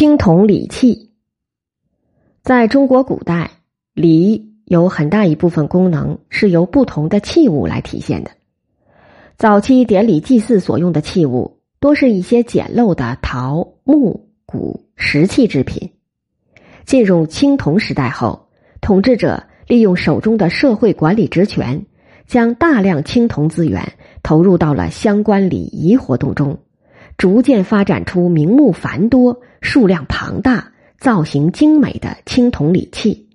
青铜礼器，在中国古代，礼有很大一部分功能是由不同的器物来体现的。早期典礼祭祀所用的器物，多是一些简陋的陶、木、骨、石器制品。进入青铜时代后，统治者利用手中的社会管理职权，将大量青铜资源投入到了相关礼仪活动中。逐渐发展出名目繁多、数量庞大、造型精美的青铜礼器，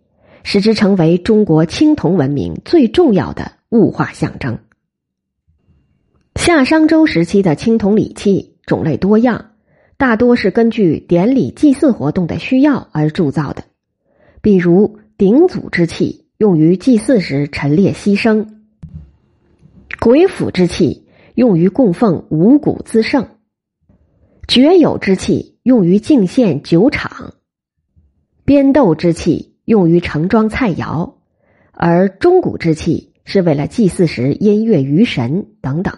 使之成为中国青铜文明最重要的物化象征。夏商周时期的青铜礼器种类多样，大多是根据典礼祭祀活动的需要而铸造的，比如鼎祖之器，用于祭祀时陈列牺牲；鬼斧之器，用于供奉五谷滋盛。绝有之器用于敬献酒场，编斗之器用于盛装菜肴，而钟鼓之器是为了祭祀时音乐于神等等。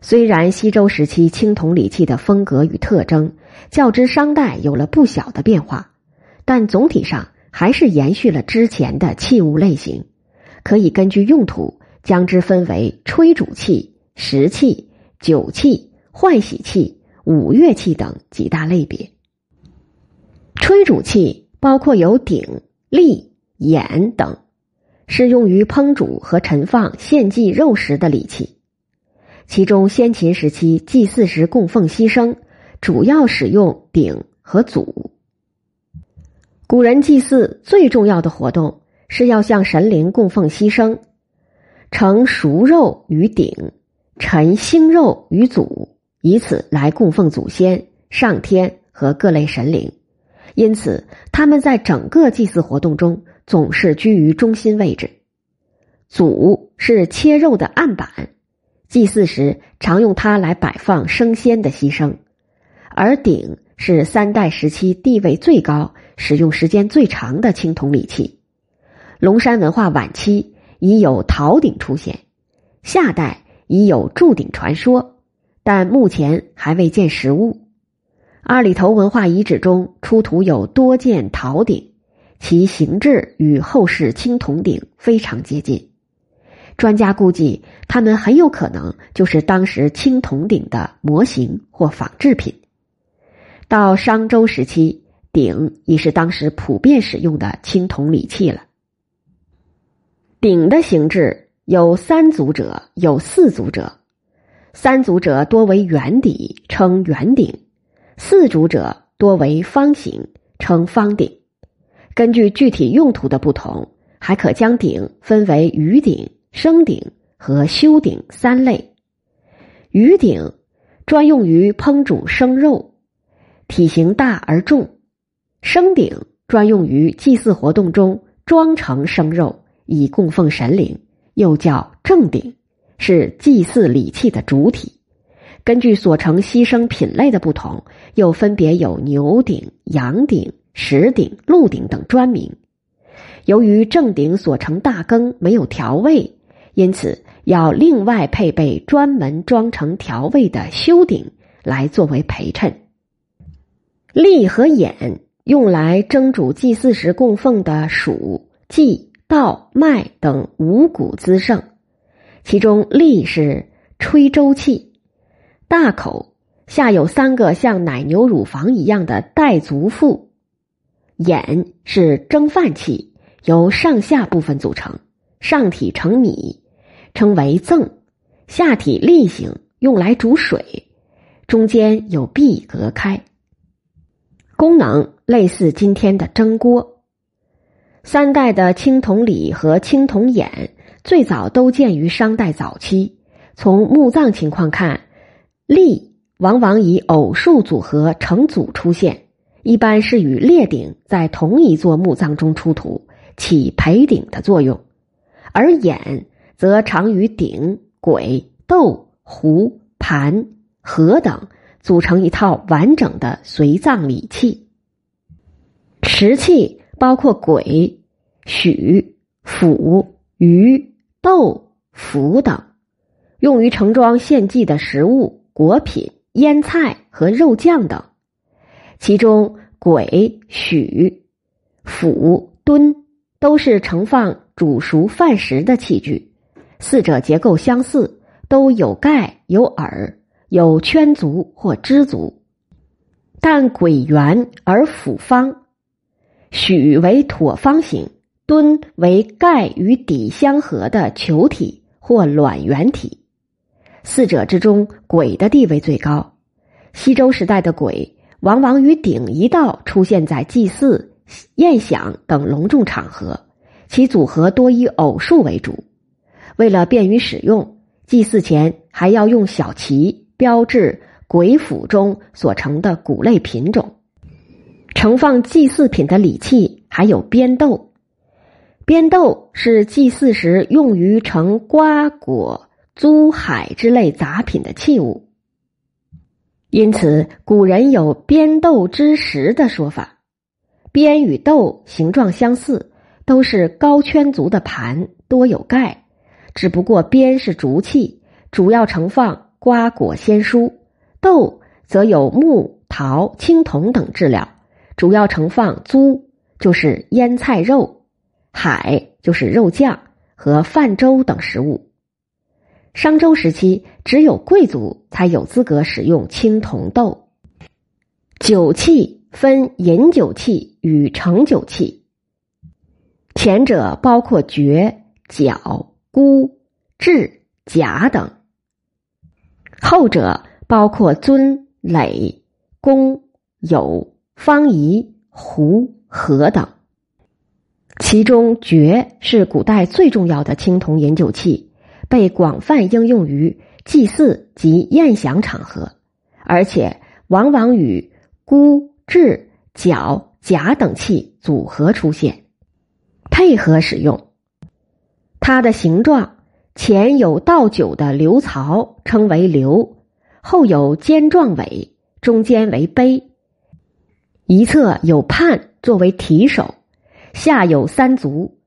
虽然西周时期青铜礼器的风格与特征较之商代有了不小的变化，但总体上还是延续了之前的器物类型，可以根据用途将之分为吹煮器、食器、酒器、换洗器。五乐器等几大类别。吹煮器包括有鼎、立、眼等，是用于烹煮和盛放献祭肉食的礼器。其中，先秦时期祭祀时供奉牺牲，主要使用鼎和祖。古人祭祀最重要的活动是要向神灵供奉牺牲，盛熟肉于鼎，陈腥肉于祖。以此来供奉祖先、上天和各类神灵，因此他们在整个祭祀活动中总是居于中心位置。祖是切肉的案板，祭祀时常用它来摆放生鲜的牺牲；而鼎是三代时期地位最高、使用时间最长的青铜礼器。龙山文化晚期已有陶鼎出现，夏代已有铸鼎传说。但目前还未见实物。二里头文化遗址中出土有多件陶鼎，其形制与后世青铜鼎非常接近。专家估计，它们很有可能就是当时青铜鼎的模型或仿制品。到商周时期，鼎已是当时普遍使用的青铜礼器了。鼎的形制有三足者，有四足者。三足者多为圆底，称圆鼎；四足者多为方形，称方鼎。根据具体用途的不同，还可将鼎分为鱼鼎、生鼎和修鼎三类。鱼鼎专用于烹煮生肉，体型大而重；生鼎专用于祭祀活动中装成生肉，以供奉神灵，又叫正鼎。是祭祀礼器的主体，根据所成牺牲品类的不同，又分别有牛鼎、羊鼎、石鼎、鹿鼎等专名。由于正鼎所成大羹没有调味，因此要另外配备专门装成调味的修鼎来作为陪衬。立和眼用来蒸煮祭祀时供奉的黍、稷、稻、麦等五谷滋盛。其中，立是吹粥器，大口，下有三个像奶牛乳房一样的带足腹；眼是蒸饭器，由上下部分组成，上体盛米，称为甑，下体立形，用来煮水，中间有壁隔开。功能类似今天的蒸锅。三代的青铜礼和青铜眼。最早都见于商代早期。从墓葬情况看，立往往以偶数组合成组出现，一般是与列鼎在同一座墓葬中出土，起陪鼎的作用；而眼则常与鼎、簋、斗、壶、盘、盒等组成一套完整的随葬礼器。瓷器包括簋、许、釜、鱼。豆、腐等，用于盛装献祭的食物、果品、腌菜和肉酱等。其中簋、许、釜、敦都是盛放煮熟饭食的器具，四者结构相似，都有盖有耳，有圈足或支足，但簋圆而釜方，许为椭方形，敦为盖与底相合的球体或卵圆体。四者之中，簋的地位最高。西周时代的簋。往往与鼎一道出现在祭祀、宴享等隆重场合，其组合多以偶数为主。为了便于使用，祭祀前还要用小旗标志鬼府中所盛的谷类品种。盛放祭祀品的礼器还有鞭豆，边豆是祭祀时用于盛瓜果、租海之类杂品的器物。因此，古人有“边豆之石”的说法。边与豆形状相似，都是高圈足的盘，多有盖。只不过边是竹器，主要盛放瓜果鲜蔬；豆则有木、陶、青铜等质料，主要盛放租，就是腌菜肉；海就是肉酱和饭粥等食物。商周时期，只有贵族才有资格使用青铜豆。酒器分饮酒器与盛酒器，前者包括爵、角、孤、雉、甲等；后者包括尊、累、公、有、方仪、壶、和等。其中，爵是古代最重要的青铜饮酒器。被广泛应用于祭祀及宴享场合，而且往往与孤、雉、角、甲等器组合出现，配合使用。它的形状前有倒酒的流槽，称为流；后有尖状尾，中间为杯；一侧有判作为提手，下有三足，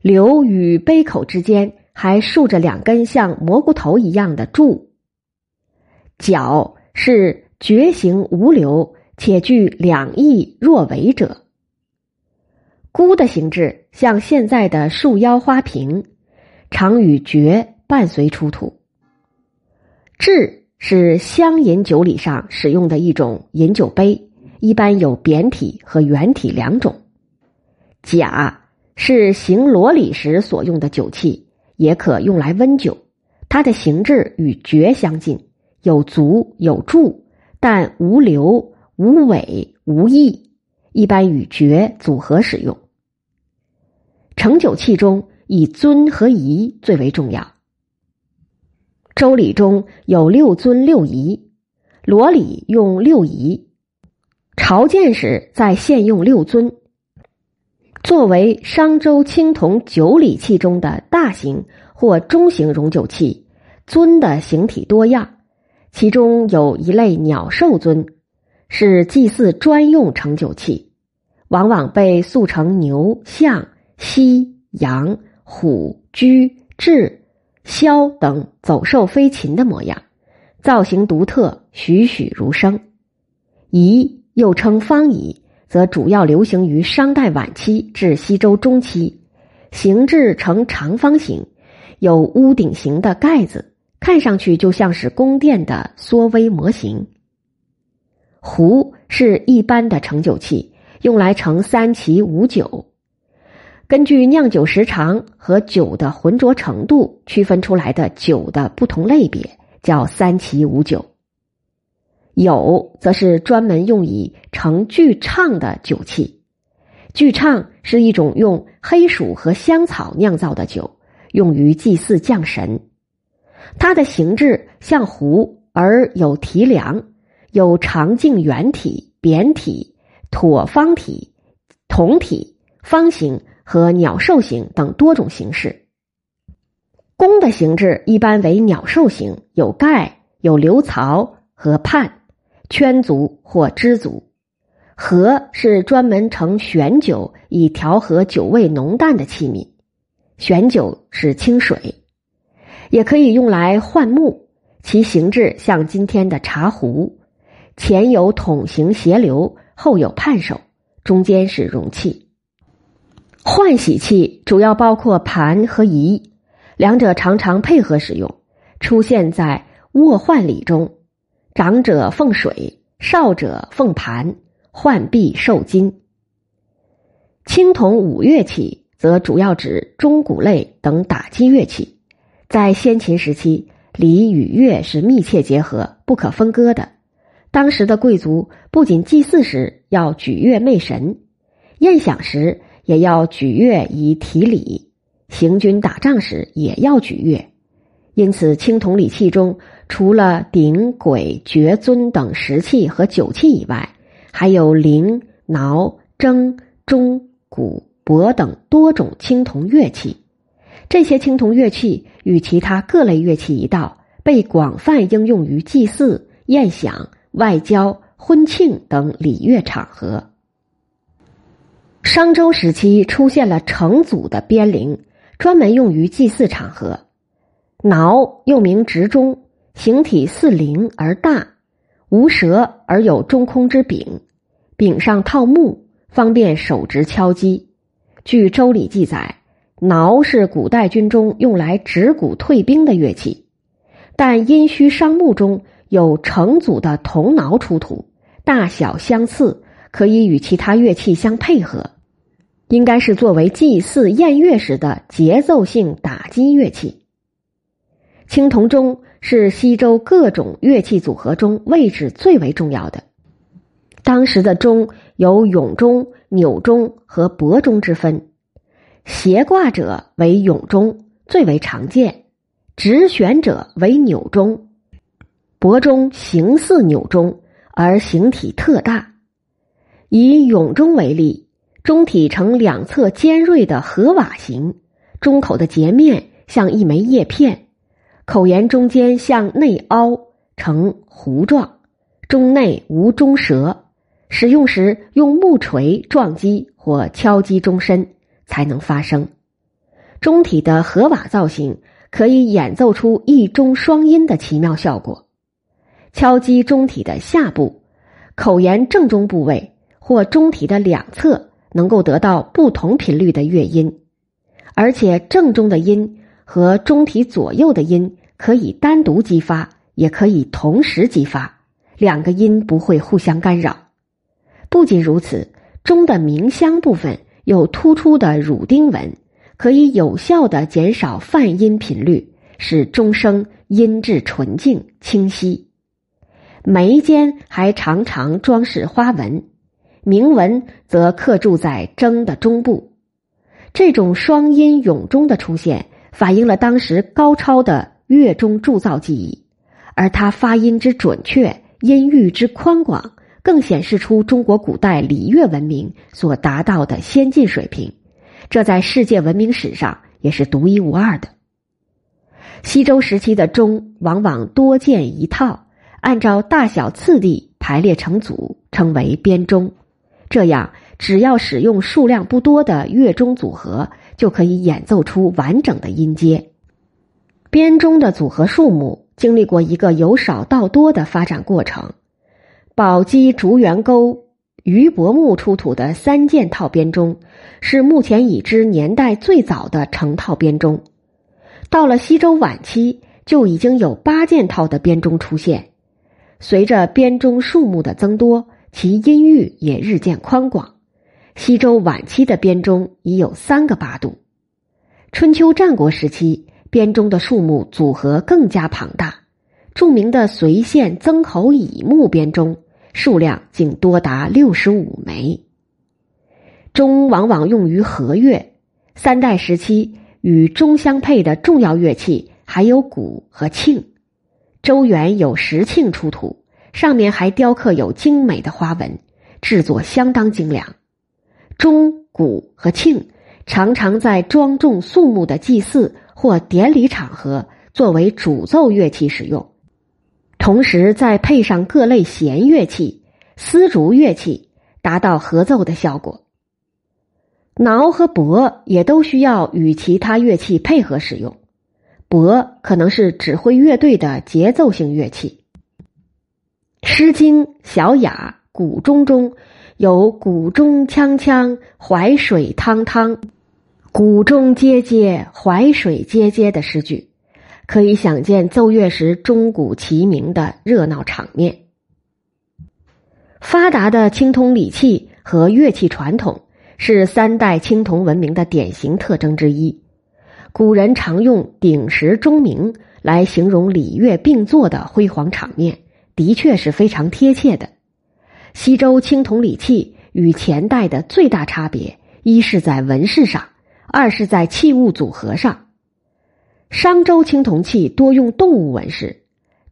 流与杯口之间。还竖着两根像蘑菇头一样的柱。角是绝形无流且具两翼若尾者。孤的形制像现在的束腰花瓶，常与爵伴随出土。雉是乡饮酒礼上使用的一种饮酒杯，一般有扁体和圆体两种。甲是行罗礼时所用的酒器。也可用来温酒，它的形制与爵相近，有足有柱，但无流无尾无翼，一般与爵组合使用。盛酒器中以尊和仪最为重要。周礼中有六尊六仪，罗礼用六仪，朝见时再现用六尊。作为商周青铜酒礼器中的大型或中型容酒器，尊的形体多样，其中有一类鸟兽尊，是祭祀专用盛酒器，往往被塑成牛、象、犀、羊、虎、驹、雉、枭等走兽飞禽的模样，造型独特，栩栩如生。仪又称方仪。则主要流行于商代晚期至西周中期，形制呈长方形，有屋顶形的盖子，看上去就像是宫殿的缩微模型。壶是一般的盛酒器，用来盛三奇五酒，根据酿酒时长和酒的浑浊程度区分出来的酒的不同类别，叫三奇五酒。有则是专门用以盛巨畅的酒器，巨畅是一种用黑薯和香草酿造的酒，用于祭祀降神。它的形制像壶而有提梁，有长径圆体、扁体、椭方体、筒体、方形和鸟兽形等多种形式。弓的形制一般为鸟兽形，有盖、有流槽和畔。圈足或支足，和是专门盛玄酒以调和酒味浓淡的器皿。玄酒是清水，也可以用来换木。其形制像今天的茶壶，前有筒形斜流，后有判首，中间是容器。换喜器主要包括盘和仪，两者常常配合使用，出现在卧换礼中。长者奉水，少者奉盘，换璧受金。青铜五乐器则主要指钟鼓类等打击乐器，在先秦时期，礼与乐是密切结合、不可分割的。当时的贵族不仅祭祀时要举乐媚神，宴享时也要举乐以体礼，行军打仗时也要举乐。因此，青铜礼器中除了鼎、簋、爵、尊等石器和酒器以外，还有铃、铙、筝、钟。鼓、钹等多种青铜乐器，这些青铜乐器与其他各类乐器一道，被广泛应用于祭祀、宴享、外交、婚庆等礼乐场合。商周时期出现了成组的边铃，专门用于祭祀场合。铙又名直钟，形体似铃而大，无舌而有中空之柄，柄上套木。方便手执敲击。据《周礼》记载，铙是古代军中用来指鼓退兵的乐器，但殷墟商墓中有成组的铜铙出土，大小相似，可以与其他乐器相配合，应该是作为祭祀宴乐时的节奏性打击乐器。青铜钟是西周各种乐器组合中位置最为重要的。当时的钟有永钟、钮钟和伯钟之分，斜挂者为永钟，最为常见；直旋者为钮钟。伯钟形似钮钟，而形体特大。以永钟为例，钟体呈两侧尖锐的合瓦形，钟口的截面像一枚叶片，口沿中间向内凹，呈弧状，中内无中舌。使用时用木锤撞击或敲击钟身才能发声。钟体的合瓦造型可以演奏出一钟双音的奇妙效果。敲击钟体的下部、口沿正中部位或钟体的两侧，能够得到不同频率的乐音，而且正中的音和钟体左右的音可以单独激发，也可以同时激发，两个音不会互相干扰。不仅如此，钟的鸣箱部分有突出的乳钉纹，可以有效的减少泛音频率，使钟声音质纯净清晰。眉间还常常装饰花纹，铭文则刻铸在筝的中部。这种双音永钟的出现，反映了当时高超的乐钟铸造技艺，而它发音之准确，音域之宽广。更显示出中国古代礼乐文明所达到的先进水平，这在世界文明史上也是独一无二的。西周时期的钟往往多件一套，按照大小次第排列成组，称为编钟。这样，只要使用数量不多的乐钟组合，就可以演奏出完整的音阶。编钟的组合数目经历过一个由少到多的发展过程。宝鸡竹园沟余伯墓出土的三件套编钟，是目前已知年代最早的成套编钟。到了西周晚期，就已经有八件套的编钟出现。随着编钟数目的增多，其音域也日渐宽广。西周晚期的编钟已有三个八度。春秋战国时期，编钟的数目组合更加庞大。著名的随县曾侯乙墓编钟数量竟多达六十五枚。钟往往用于和乐，三代时期与钟相配的重要乐器还有鼓和磬。周原有石磬出土，上面还雕刻有精美的花纹，制作相当精良。钟、鼓和磬常常在庄重肃穆的祭祀或典礼场合作为主奏乐器使用。同时，再配上各类弦乐器、丝竹乐器，达到合奏的效果。铙和钹也都需要与其他乐器配合使用。钹可能是指挥乐队的节奏性乐器。《诗经·小雅·谷中中有“谷中锵锵，淮水汤汤，谷中阶阶，淮水阶阶”的诗句，可以想见奏乐时钟鼓齐鸣的热闹场面。发达的青铜礼器和乐器传统是三代青铜文明的典型特征之一。古人常用鼎石钟鸣来形容礼乐并作的辉煌场面，的确是非常贴切的。西周青铜礼器与前代的最大差别，一是在纹饰上，二是在器物组合上。商周青铜器多用动物纹饰，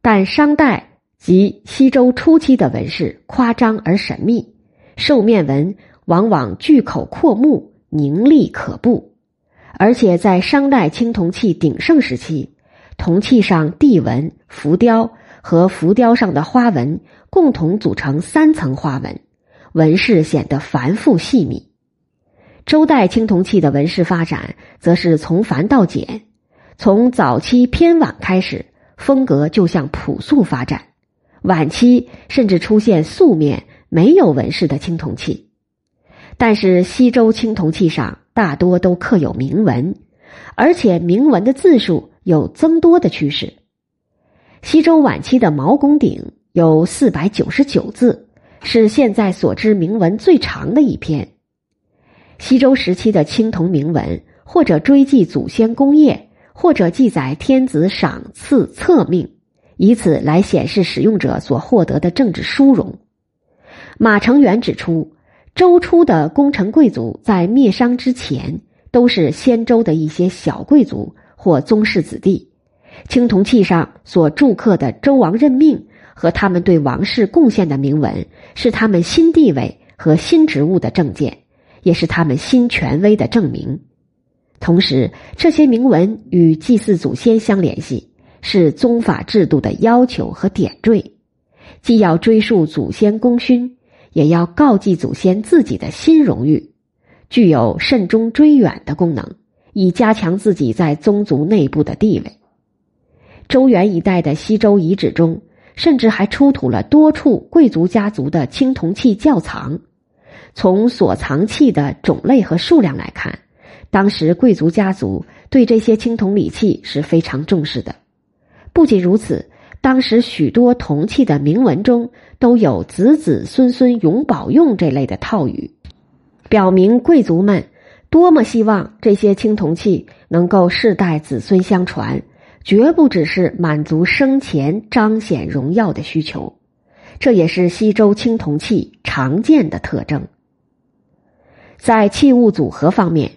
但商代。及西周初期的纹饰夸张而神秘，兽面纹往往巨口阔目、凝厉可怖，而且在商代青铜器鼎盛时期，铜器上地纹、浮雕和浮雕上的花纹共同组成三层花纹，纹饰显得繁复细密。周代青铜器的纹饰发展则是从繁到简，从早期偏晚开始，风格就向朴素发展。晚期甚至出现素面没有纹饰的青铜器，但是西周青铜器上大多都刻有铭文，而且铭文的字数有增多的趋势。西周晚期的毛公鼎有四百九十九字，是现在所知铭文最长的一篇。西周时期的青铜铭文，或者追记祖先功业，或者记载天子赏赐册命。以此来显示使用者所获得的政治殊荣。马承元指出，周初的功臣贵族在灭商之前，都是先周的一些小贵族或宗室子弟。青铜器上所铸刻的周王任命和他们对王室贡献的铭文，是他们新地位和新职务的证件，也是他们新权威的证明。同时，这些铭文与祭祀祖先相联系。是宗法制度的要求和点缀，既要追溯祖先功勋，也要告祭祖先自己的新荣誉，具有慎终追远的功能，以加强自己在宗族内部的地位。周原一带的西周遗址中，甚至还出土了多处贵族家族的青铜器窖藏。从所藏器的种类和数量来看，当时贵族家族对这些青铜礼器是非常重视的。不仅如此，当时许多铜器的铭文中都有“子子孙孙永保用”这类的套语，表明贵族们多么希望这些青铜器能够世代子孙相传，绝不只是满足生前彰显荣耀的需求。这也是西周青铜器常见的特征。在器物组合方面，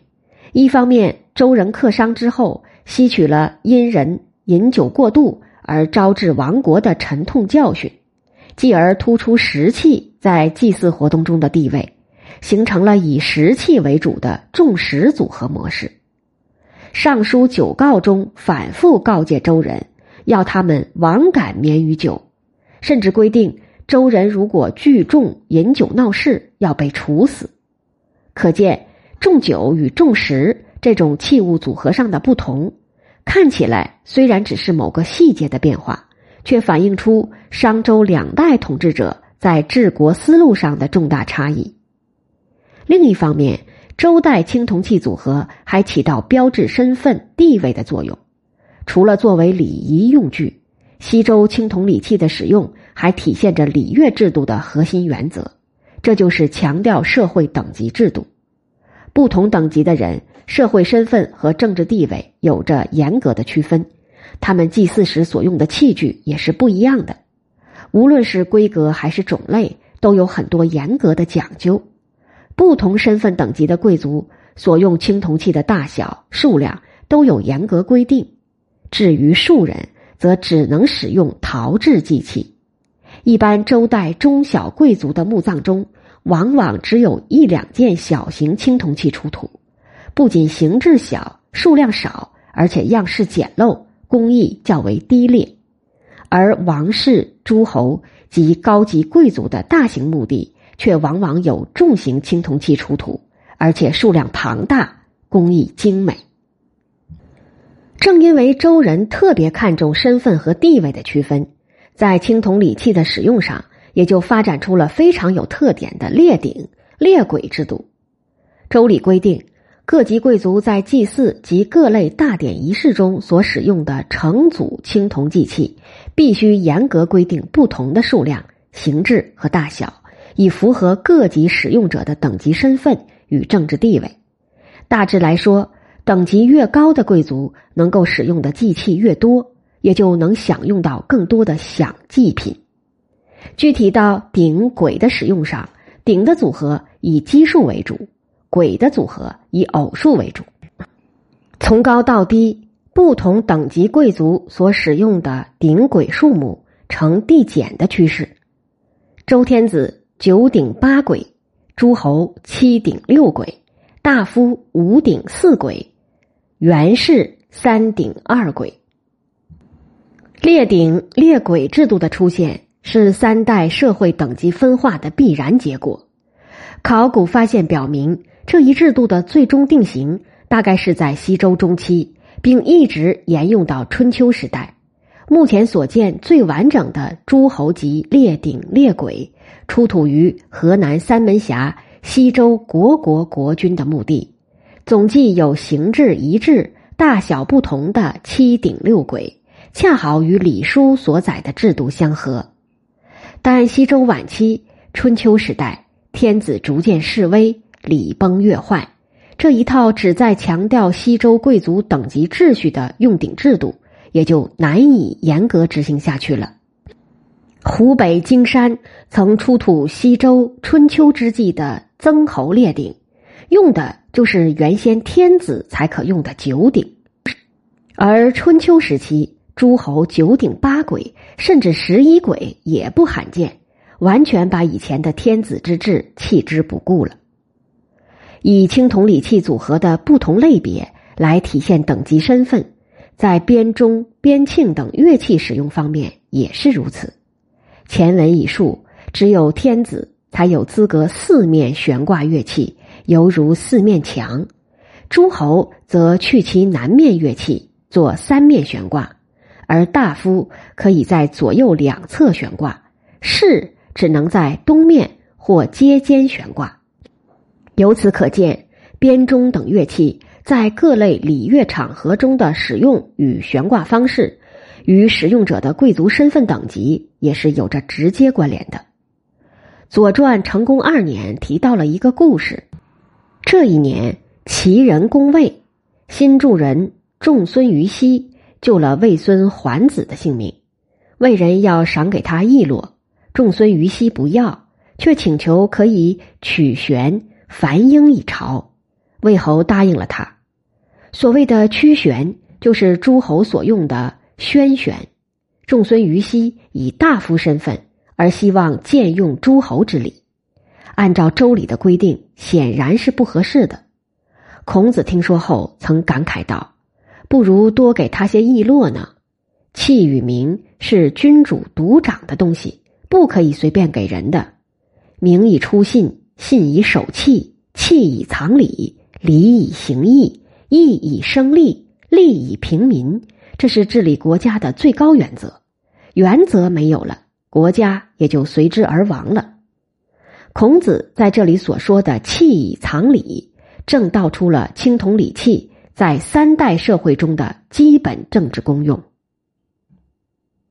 一方面周人克商之后，吸取了殷人。饮酒过度而招致亡国的沉痛教训，继而突出石器在祭祀活动中的地位，形成了以石器为主的重石组合模式。《尚书九告》中反复告诫周人，要他们王敢免于酒，甚至规定周人如果聚众饮酒闹事，要被处死。可见重酒与重食这种器物组合上的不同。看起来虽然只是某个细节的变化，却反映出商周两代统治者在治国思路上的重大差异。另一方面，周代青铜器组合还起到标志身份地位的作用。除了作为礼仪用具，西周青铜礼器的使用还体现着礼乐制度的核心原则，这就是强调社会等级制度。不同等级的人。社会身份和政治地位有着严格的区分，他们祭祀时所用的器具也是不一样的，无论是规格还是种类，都有很多严格的讲究。不同身份等级的贵族所用青铜器的大小、数量都有严格规定。至于庶人，则只能使用陶制祭器。一般周代中小贵族的墓葬中，往往只有一两件小型青铜器出土。不仅形制小、数量少，而且样式简陋，工艺较为低劣。而王室、诸侯及高级贵族的大型墓地，却往往有重型青铜器出土，而且数量庞大，工艺精美。正因为周人特别看重身份和地位的区分，在青铜礼器的使用上，也就发展出了非常有特点的列鼎列轨制度。周礼规定，各级贵族在祭祀及各类大典仪式中所使用的成组青铜祭器，必须严格规定不同的数量、形制和大小，以符合各级使用者的等级身份与政治地位。大致来说，等级越高的贵族，能够使用的祭器越多，也就能享用到更多的享祭品。具体到鼎簋的使用上，鼎的组合以奇数为主。轨的组合以偶数为主，从高到低，不同等级贵族所使用的鼎轨数目呈递减的趋势。周天子九鼎八轨，诸侯七鼎六轨，大夫五鼎四轨，元氏三鼎二轨。列鼎列轨制度的出现，是三代社会等级分化的必然结果。考古发现表明。这一制度的最终定型，大概是在西周中期，并一直沿用到春秋时代。目前所见最完整的诸侯级列鼎列轨，出土于河南三门峡西周国国国君的墓地，总计有形制一致、大小不同的七鼎六轨，恰好与礼书所载的制度相合。但西周晚期、春秋时代，天子逐渐式微。礼崩乐坏，这一套旨在强调西周贵族等级秩序的用鼎制度，也就难以严格执行下去了。湖北荆山曾出土西周春秋之际的曾侯列鼎，用的就是原先天子才可用的九鼎，而春秋时期诸侯九鼎八簋甚至十一簋也不罕见，完全把以前的天子之治弃之不顾了。以青铜礼器组合的不同类别来体现等级身份，在编钟、编磬等乐器使用方面也是如此。前文已述，只有天子才有资格四面悬挂乐器，犹如四面墙；诸侯则去其南面乐器，做三面悬挂，而大夫可以在左右两侧悬挂，士只能在东面或阶间悬挂。由此可见，编钟等乐器在各类礼乐场合中的使用与悬挂方式，与使用者的贵族身份等级也是有着直接关联的。《左传》成公二年提到了一个故事：这一年，齐人攻魏，新助人仲孙于西救了魏孙桓子的性命，魏人要赏给他一箩，仲孙于西不要，却请求可以取玄。樊英一朝，魏侯答应了他。所谓的屈玄，就是诸侯所用的宣玄。仲孙于西以大夫身份而希望借用诸侯之礼，按照周礼的规定，显然是不合适的。孔子听说后，曾感慨道：“不如多给他些易箩呢。器与名是君主独掌的东西，不可以随便给人的。名以出信。”信以守器，器以藏礼，礼以行义，义以生利，利以平民。这是治理国家的最高原则。原则没有了，国家也就随之而亡了。孔子在这里所说的“器以藏礼”，正道出了青铜礼器在三代社会中的基本政治功用。